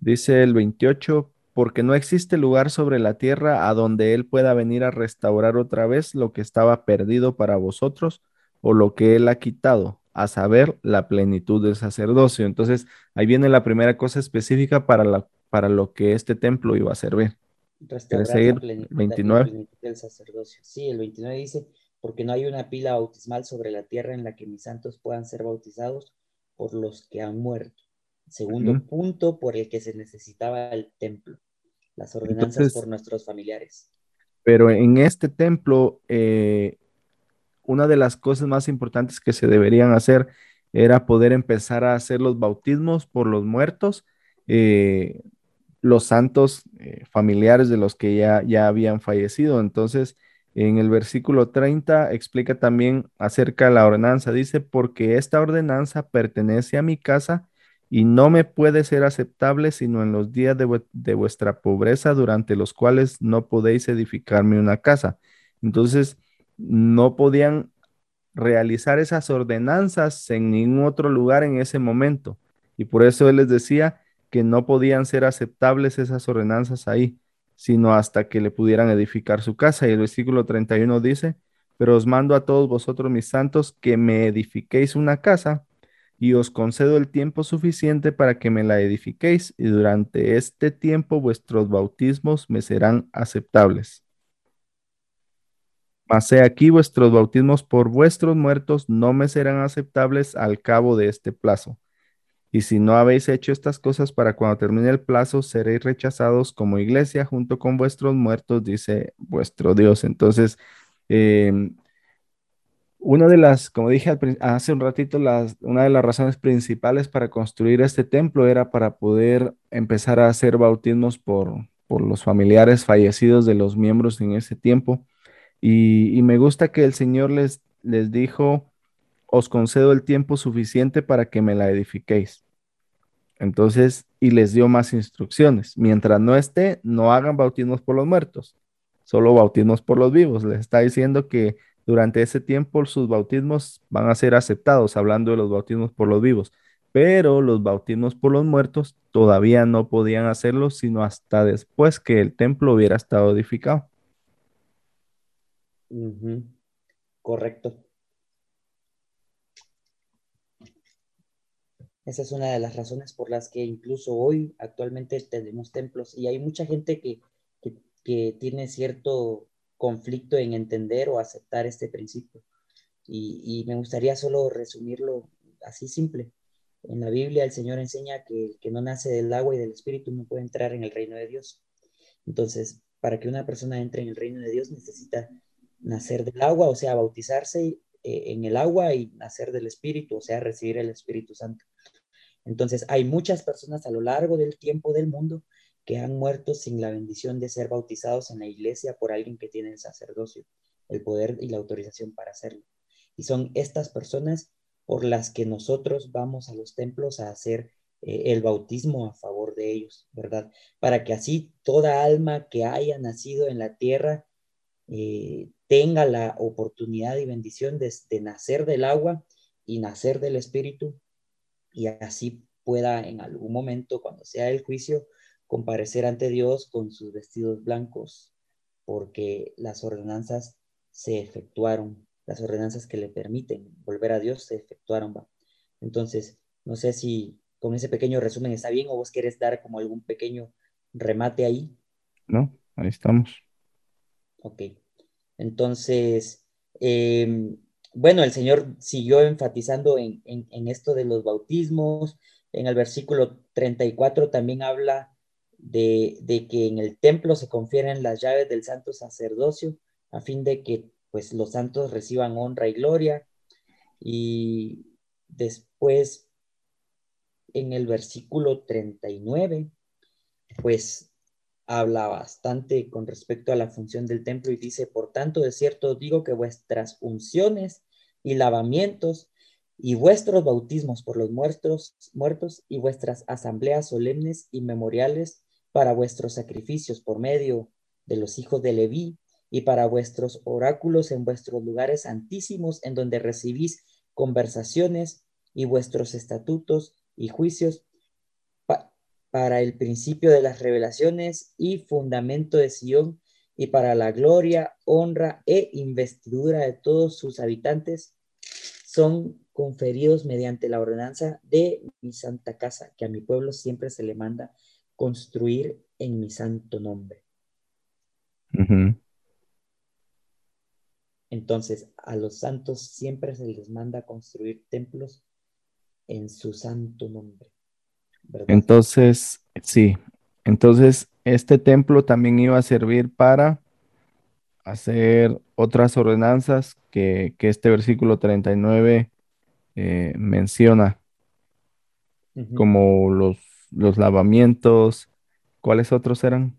S1: Dice el 28, porque no existe lugar sobre la tierra a donde Él pueda venir a restaurar otra vez lo que estaba perdido para vosotros o lo que Él ha quitado, a saber, la plenitud del sacerdocio. Entonces, ahí viene la primera cosa específica para, la, para lo que este templo iba a servir.
S2: Restaurar la plenitud, 29? La plenitud del sacerdocio. Sí, el 29 dice, porque no hay una pila bautismal sobre la tierra en la que mis santos puedan ser bautizados por los que han muerto. Segundo punto por el que se necesitaba el templo, las ordenanzas por nuestros familiares.
S1: Pero en este templo, eh, una de las cosas más importantes que se deberían hacer era poder empezar a hacer los bautismos por los muertos, eh, los santos eh, familiares de los que ya, ya habían fallecido. Entonces, en el versículo 30 explica también acerca de la ordenanza. Dice, porque esta ordenanza pertenece a mi casa y no me puede ser aceptable sino en los días de, vuestra pobreza durante los cuales no podéis edificarme una casa. Entonces, no podían realizar esas ordenanzas en ningún otro lugar en ese momento. Y por eso él les decía que no podían ser aceptables esas ordenanzas ahí sino hasta que le pudieran edificar su casa. Y el versículo 31 dice, pero os mando a todos vosotros, mis santos, que me edifiquéis una casa y os concedo el tiempo suficiente para que me la edifiquéis y durante este tiempo vuestros bautismos me serán aceptables. Mas he aquí vuestros bautismos por vuestros muertos no me serán aceptables al cabo de este plazo y si no habéis hecho estas cosas para cuando termine el plazo, seréis rechazados como iglesia junto con vuestros muertos, dice vuestro Dios. Entonces, em, una de las, como dije hace un ratito, una de las razones principales para construir este templo era para poder empezar a hacer bautismos por, por los familiares fallecidos de los miembros en ese tiempo. Y, y me gusta que el Señor les, les dijo, os concedo el tiempo suficiente para que me la edifiquéis. Entonces, y les dio más instrucciones. Mientras no esté, no hagan bautismos por los muertos, solo bautismos por los vivos. Les está diciendo que durante ese tiempo sus bautismos van a ser aceptados, hablando de los bautismos por los vivos. Pero los bautismos por los muertos todavía no podían hacerlo sino hasta después que el templo hubiera estado edificado.
S2: Correcto. Esa es una de las razones por las que incluso hoy actualmente tenemos templos y hay mucha gente que, tiene cierto conflicto en entender o aceptar este principio. Y, me gustaría solo resumirlo así simple. En la Biblia el Señor enseña que el que no nace del agua y del Espíritu no puede entrar en el reino de Dios. Entonces, para que una persona entre en el reino de Dios necesita nacer del agua, o sea, bautizarse eh, en el agua y nacer del Espíritu, o sea, recibir el Espíritu Santo. Entonces, hay muchas personas a lo largo del tiempo del mundo que han muerto sin la bendición de ser bautizados en la iglesia por alguien que tiene el sacerdocio, el poder y la autorización para hacerlo. Y son estas personas por las que nosotros vamos a los templos a hacer eh, el bautismo a favor de ellos, ¿verdad? Para que así toda alma que haya nacido en la tierra eh, tenga la oportunidad y bendición de, nacer del agua y nacer del Espíritu y así pueda en algún momento, cuando sea el juicio, comparecer ante Dios con sus vestidos blancos, porque las ordenanzas se efectuaron, las ordenanzas que le permiten volver a Dios se efectuaron. Entonces, no sé si con ese pequeño resumen está bien o vos querés dar como algún pequeño remate ahí.
S1: No, ahí estamos.
S2: Ok. Entonces, em, bueno, el Señor siguió enfatizando en, esto de los bautismos. En el versículo 34 también habla de, que en el templo se confieren las llaves del santo sacerdocio a fin de que pues los santos reciban honra y gloria. Y después en el versículo 39, pues habla bastante con respecto a la función del templo y dice, por tanto, de cierto digo que vuestras unciones y lavamientos y vuestros bautismos por los muertos, muertos y vuestras asambleas solemnes y memoriales para vuestros sacrificios por medio de los hijos de Leví y para vuestros oráculos en vuestros lugares santísimos en donde recibís conversaciones y vuestros estatutos y juicios para el principio de las revelaciones y fundamento de Sion y para la gloria, honra e investidura de todos sus habitantes son conferidos mediante la ordenanza de mi santa casa, que a mi pueblo siempre se le manda construir en mi santo nombre. Entonces, a los santos siempre se les manda construir templos en su santo nombre.
S1: Entonces, sí, entonces este templo también iba a servir para hacer otras ordenanzas que, este versículo 39 eh, menciona, como los, los lavamientos, ¿cuáles otros eran?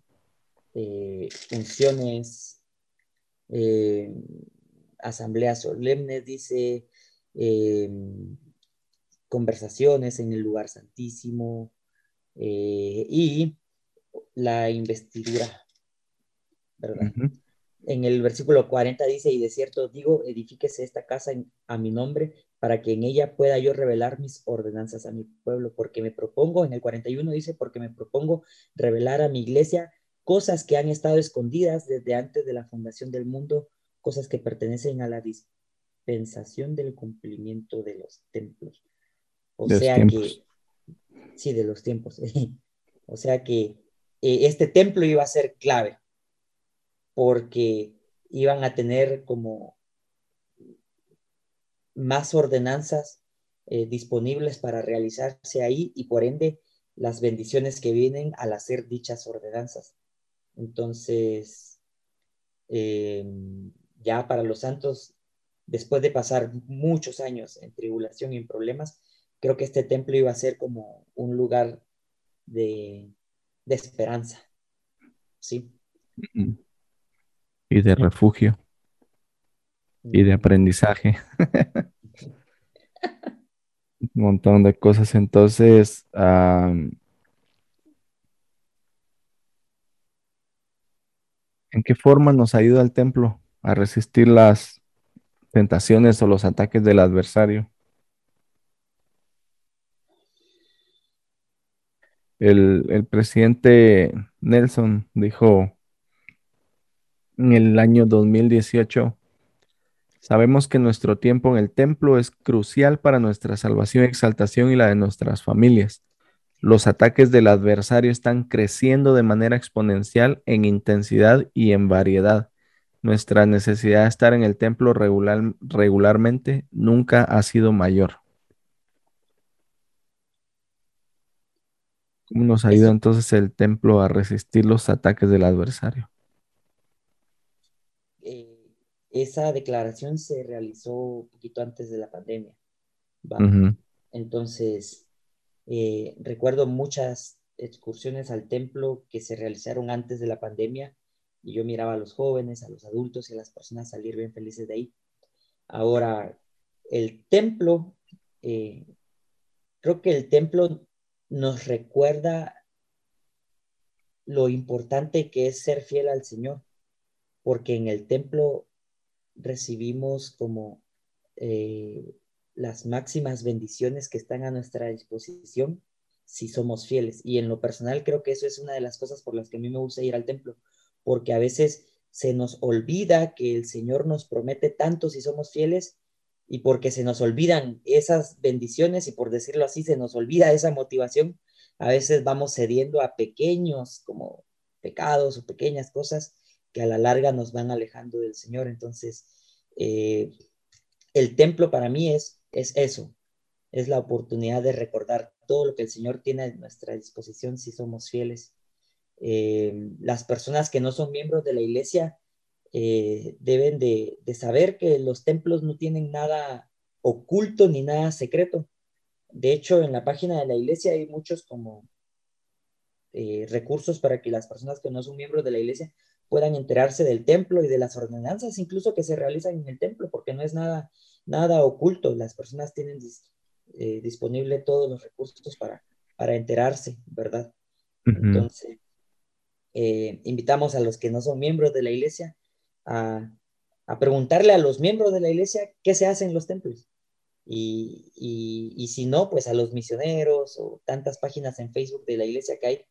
S2: Eh, funciones, eh, asambleas solemnes, dice, conversaciones en el lugar santísimo y la investidura, ¿verdad? en el versículo 40 dice, y de cierto digo, edifíquese esta casa a mi nombre, para que en ella pueda yo revelar mis ordenanzas a mi pueblo, porque me propongo, en el 41 dice, porque me propongo revelar a mi iglesia cosas que han estado escondidas desde antes de la fundación del mundo, cosas que pertenecen a la dispensación del cumplimiento de los templos. O sea que, sí, de los tiempos. <laughs> o sea que eh, este templo iba a ser clave porque iban a tener como más ordenanzas eh, disponibles para realizarse ahí y por ende las bendiciones que vienen al hacer dichas ordenanzas. Entonces, em, ya para los santos, después de pasar muchos años en tribulación y en problemas, creo que este templo iba a ser como un lugar de, de esperanza. Sí
S1: y de refugio y de aprendizaje. Un montón de cosas. Entonces, ¿en qué forma nos ayuda el templo a resistir las tentaciones o los ataques del adversario? El, el presidente Nelson dijo en el año 2018. Sabemos que nuestro tiempo en el templo es crucial para nuestra salvación, exaltación y la de nuestras familias. Los ataques del adversario están creciendo de manera exponencial en intensidad y en variedad. Nuestra necesidad de estar en el templo regular, regularmente nunca ha sido mayor. ¿Cómo nos ayuda entonces el templo a resistir los ataques del adversario?
S2: Esa declaración se realizó un poquito antes de la pandemia. Entonces, eh, recuerdo muchas excursiones al templo que se realizaron antes de la pandemia y yo miraba a los jóvenes, a los adultos y a las personas salir bien felices de ahí. Ahora, el templo, eh, creo que el templo nos recuerda lo importante que es ser fiel al Señor, porque en el templo recibimos como eh, las máximas bendiciones que están a nuestra disposición si somos fieles. Y en lo personal creo que eso es una de las cosas por las que a mí me gusta ir al templo, porque a veces se nos olvida que el Señor nos promete tanto si somos fieles y porque se nos olvidan esas bendiciones y por decirlo así, se nos olvida esa motivación, a veces vamos cediendo a pequeños como pecados o pequeñas cosas que a la larga nos van alejando del Señor. Entonces, eh, el templo para mí es, es eso, es la oportunidad de recordar todo lo que el Señor tiene a nuestra disposición si somos fieles. Eh, las personas que no son miembros de la iglesia eh, deben de, de, saber que los templos no tienen nada oculto ni nada secreto. de hecho, en la página de la iglesia hay muchos como recursos para que las personas que no son miembros de la iglesia puedan enterarse del templo y de las ordenanzas, incluso que se realizan en el templo, porque no es nada, nada oculto. Las personas tienen eh, disponible todos los recursos para, para enterarse, ¿verdad? Entonces, eh, invitamos a los que no son miembros de la iglesia a, a, preguntarle a los miembros de la iglesia qué se hace en los templos. Y, y, y, si no, pues a los misioneros o tantas páginas en Facebook de la iglesia que hay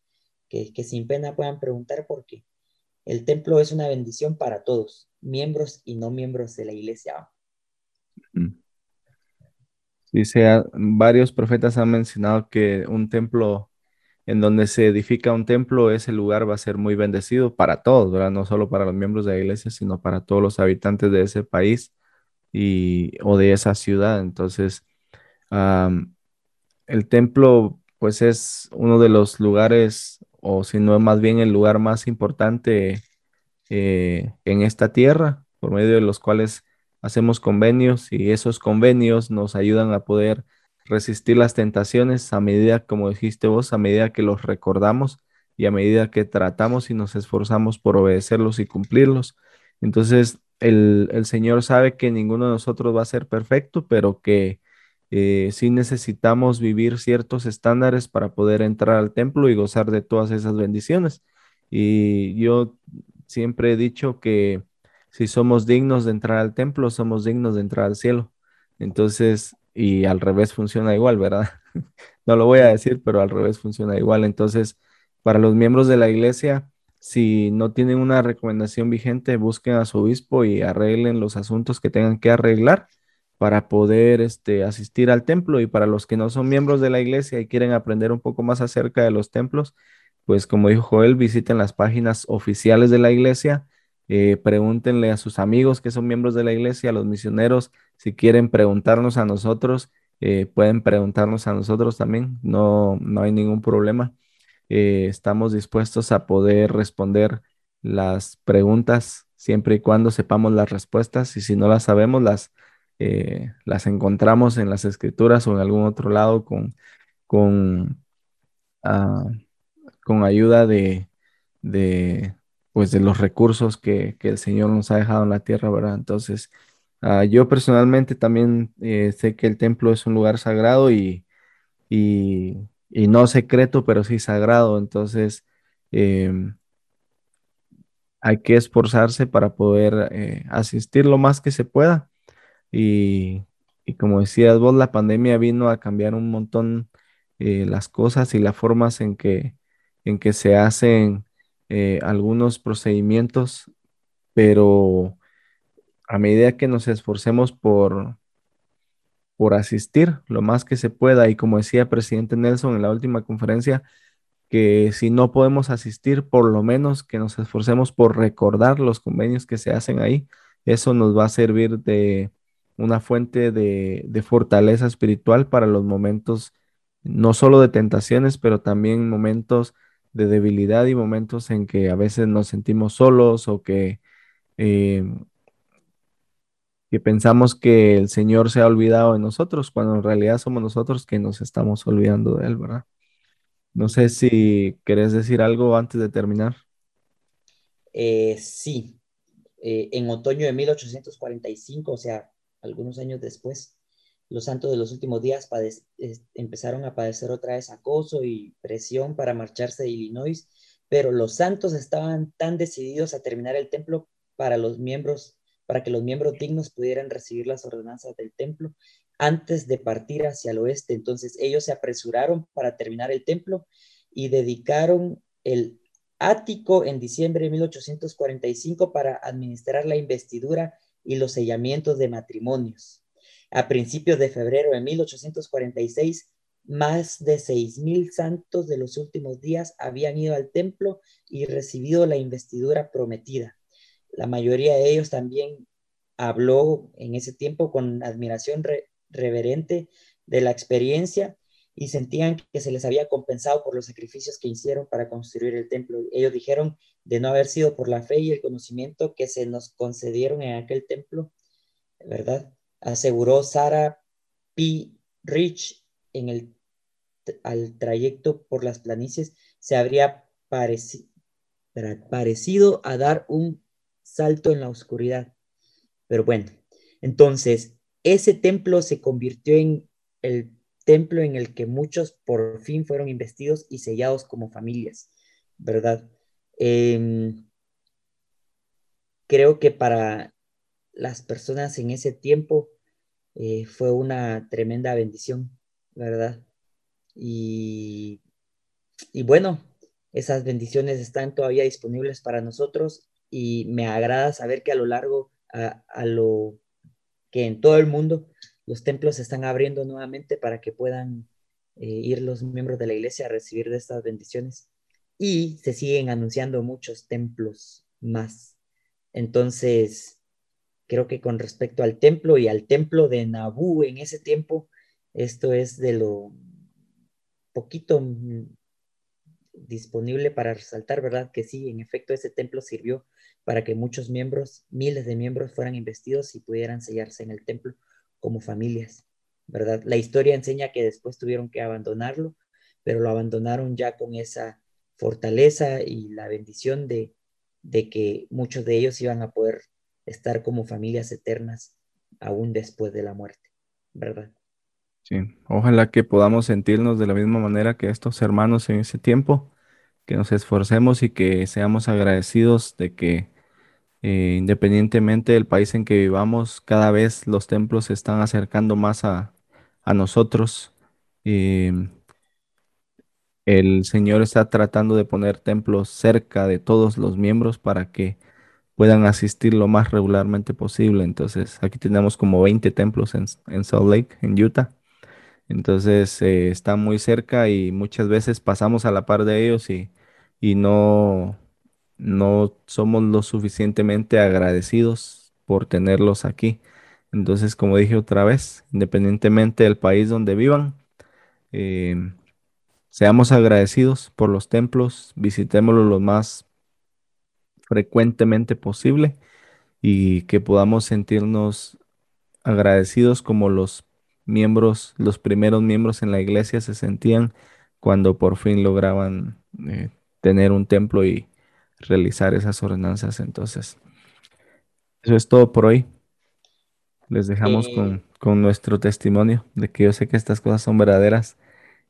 S2: que, que sin pena puedan preguntar porque el templo es una bendición para todos, miembros y no miembros de la iglesia.
S1: Dice, varios profetas han mencionado que un templo, en donde se edifica un templo, ese lugar va a ser muy bendecido para todos, ¿verdad? No solo para los miembros de la iglesia, sino para todos los habitantes de ese país y, o de esa ciudad. Entonces, el templo, pues es uno de los lugares, o si no, más bien el lugar más importante eh, en esta tierra, por medio de los cuales hacemos convenios y esos convenios nos ayudan a poder resistir las tentaciones a medida, como dijiste vos, a medida que los recordamos y a medida que tratamos y nos esforzamos por obedecerlos y cumplirlos. Entonces, el, Señor sabe que ninguno de nosotros va a ser perfecto, pero que eh, sí necesitamos vivir ciertos estándares para poder entrar al templo y gozar de todas esas bendiciones. Y yo siempre he dicho que si somos dignos de entrar al templo, somos dignos de entrar al cielo. Entonces, y al revés funciona igual, ¿verdad? <laughs> no lo voy a decir, pero al revés funciona igual. Entonces, para los miembros de la iglesia, si no tienen una recomendación vigente, busquen a su obispo y arreglen los asuntos que tengan que arreglar para poder este, asistir al templo. Y para los que no son miembros de la iglesia y quieren aprender un poco más acerca de los templos, pues como dijo Joel, visiten las páginas oficiales de la iglesia eh, pregúntenle a sus amigos que son miembros de la iglesia, a los misioneros, si quieren preguntarnos a nosotros, eh, pueden preguntarnos a nosotros también, no, no hay ningún problema. Eh, estamos dispuestos a poder responder las preguntas siempre y cuando sepamos las respuestas y si no las sabemos, las, las encontramos en las escrituras o en algún otro lado con, con, ah, con ayuda de, de pues de los recursos que, el Señor nos ha dejado en la tierra, ¿verdad? Entonces, ah, yo personalmente también eh, sé que el templo es un lugar sagrado y, y, no secreto, pero sí sagrado. Entonces, em, hay que esforzarse para poder eh, asistir lo más que se pueda. Y, como decías vos, la pandemia vino a cambiar un montón eh, las cosas y las formas en que, en que se hacen eh, algunos procedimientos, pero a medida que nos esforcemos por, por asistir lo más que se pueda, y como decía el presidente Nelson en la última conferencia, que si no podemos asistir, por lo menos que nos esforcemos por recordar los convenios que se hacen ahí, eso nos va a servir de una fuente de, de fortaleza espiritual para los momentos, no solo de tentaciones, pero también momentos de debilidad y momentos en que a veces nos sentimos solos o que, eh, que pensamos que el Señor se ha olvidado de nosotros, cuando en realidad somos nosotros que nos estamos olvidando de Él, ¿verdad? No sé si querés decir algo antes de terminar.
S2: Eh, sí, eh, en otoño de 1845, o sea, algunos años después, los santos de los últimos días empezaron a padecer otra vez acoso y presión para marcharse de Illinois, pero los santos estaban tan decididos a terminar el templo para los miembros, para que los miembros dignos pudieran recibir las ordenanzas del templo antes de partir hacia el oeste. Entonces ellos se apresuraron para terminar el templo y dedicaron el ático en diciembre de 1845 para administrar la investidura y los sellamientos de matrimonios. A principios de febrero de 1846, más de 6.000 santos de los últimos días habían ido al templo y recibido la investidura prometida. La mayoría de ellos también habló en ese tiempo con admiración reverente de la experiencia y sentían que se les había compensado por los sacrificios que hicieron para construir el templo. Ellos dijeron de no haber sido por la fe y el conocimiento que se nos concedieron en aquel templo, ¿verdad? aseguró Sarah P. Rich en el al trayecto por las planicies se habría pareci parecido a dar un salto en la oscuridad. Pero bueno, entonces ese templo se convirtió en el templo en el que muchos por fin fueron investidos y sellados como familias, ¿verdad? Eh, creo que para las personas en ese tiempo eh, fue una tremenda bendición, ¿verdad? Y, bueno, esas bendiciones están todavía disponibles para nosotros y me agrada saber que a lo largo, a lo que en todo el mundo los templos se están abriendo nuevamente para que puedan eh, ir los miembros de la iglesia a recibir de estas bendiciones. Y se siguen anunciando muchos templos más. Entonces, creo que con respecto al templo y al templo de Nabú en ese tiempo, esto es de lo poquito mm, disponible para resaltar, ¿verdad? Que sí, en efecto, ese templo sirvió para que muchos miembros, miles de miembros, fueran investidos y pudieran sellarse en el templo como familias, ¿verdad? La historia enseña que después tuvieron que abandonarlo, pero lo abandonaron ya con esa fortaleza y la bendición de, de que muchos de ellos iban a poder estar como familias eternas aún después de la muerte, ¿verdad?
S1: Sí, ojalá que podamos sentirnos de la misma manera que estos hermanos en ese tiempo, que nos esforcemos y que seamos agradecidos de que eh, independientemente del país en que vivamos, cada vez los templos se están acercando más a, nosotros. Em, el Señor está tratando de poner templos cerca de todos los miembros para que puedan asistir lo más regularmente posible. Entonces, aquí tenemos como 20 templos en, Salt Lake, en Utah. Entonces, eh, está muy cerca y muchas veces pasamos a la par de ellos y, y no, no somos lo suficientemente agradecidos por tenerlos aquí. Entonces, como dije otra vez, independientemente del país donde vivan, em, seamos agradecidos por los templos, visitémoslos lo más frecuentemente posible y que podamos sentirnos agradecidos como los miembros, los primeros miembros en la iglesia se sentían cuando por fin lograban eh, tener un templo y, realizar esas ordenanzas. Entonces, eso es todo por hoy. Les dejamos con, con, nuestro testimonio de que yo sé que estas cosas son verdaderas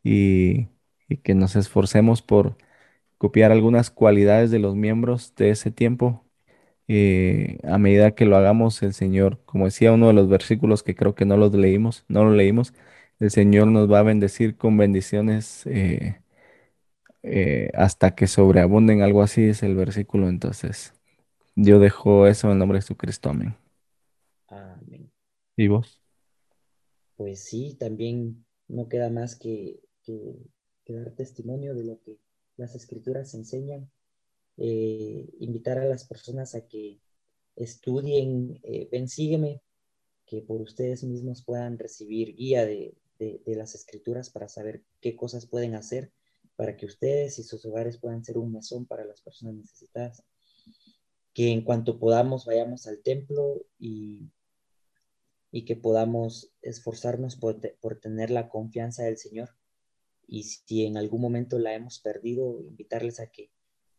S1: y, y que nos esforcemos por copiar algunas cualidades de los miembros de ese tiempo. Eh, a medida que lo hagamos, el Señor, como decía uno de los versículos que creo que no los leímos, no lo leímos, el Señor nos va a bendecir con bendiciones eh, eh, hasta que sobreabunden, algo así es el versículo. Entonces, yo dejo eso en el nombre de Jesucristo. Amén.
S2: Amén.
S1: ¿Y vos?
S2: Pues sí, también no queda más que, dar testimonio de lo que las escrituras enseñan. Eh, invitar a las personas a que estudien, eh, ven, sígueme, que por ustedes mismos puedan recibir guía de, de las escrituras para saber qué cosas pueden hacer para que ustedes y sus hogares puedan ser un mesón para las personas necesitadas. Que en cuanto podamos vayamos al templo y, y que podamos esforzarnos por, por tener la confianza del Señor. Y si en algún momento la hemos perdido, invitarles a que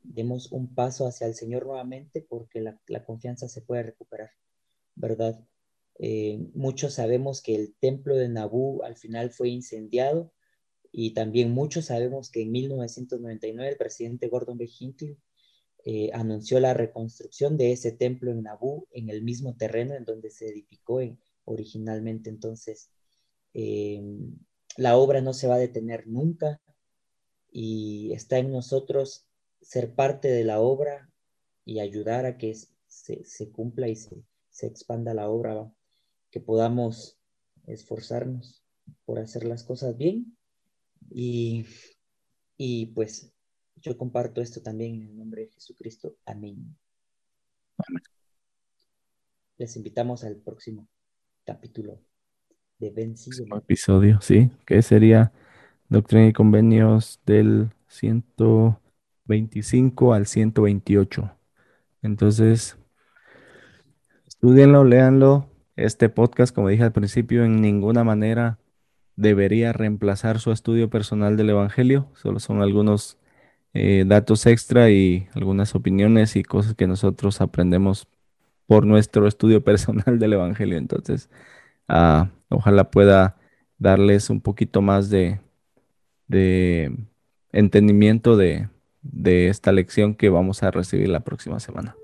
S2: demos un paso hacia el Señor nuevamente porque la, la confianza se puede recuperar, ¿verdad? Eh, muchos sabemos que el templo de Nabú al final fue incendiado y también muchos sabemos que en 1999 el presidente Gordon B. Hinckley eh, anunció la reconstrucción de ese templo en Nabú, en el mismo terreno en donde se edificó originalmente. Entonces, eh, la obra no se va a detener nunca y está en nosotros ser parte de la obra y ayudar a que se, cumpla y se, se, expanda la obra, que podamos esforzarnos por hacer las cosas bien y, y pues yo comparto esto también en el nombre de Jesucristo. Amén. Les invitamos al próximo capítulo de Ben
S1: Episodio, sí, que sería Doctrina y Convenios del 125 al 128. Entonces, estudienlo, léanlo. Este podcast, como dije al principio, en ninguna manera debería reemplazar su estudio personal del Evangelio. Solo son algunos eh, datos extra y algunas opiniones y cosas que nosotros aprendemos por nuestro <laughs> estudio personal del Evangelio. Entonces, ah, ojalá pueda darles un poquito más de, entendimiento de esta lección que vamos a recibir la próxima semana.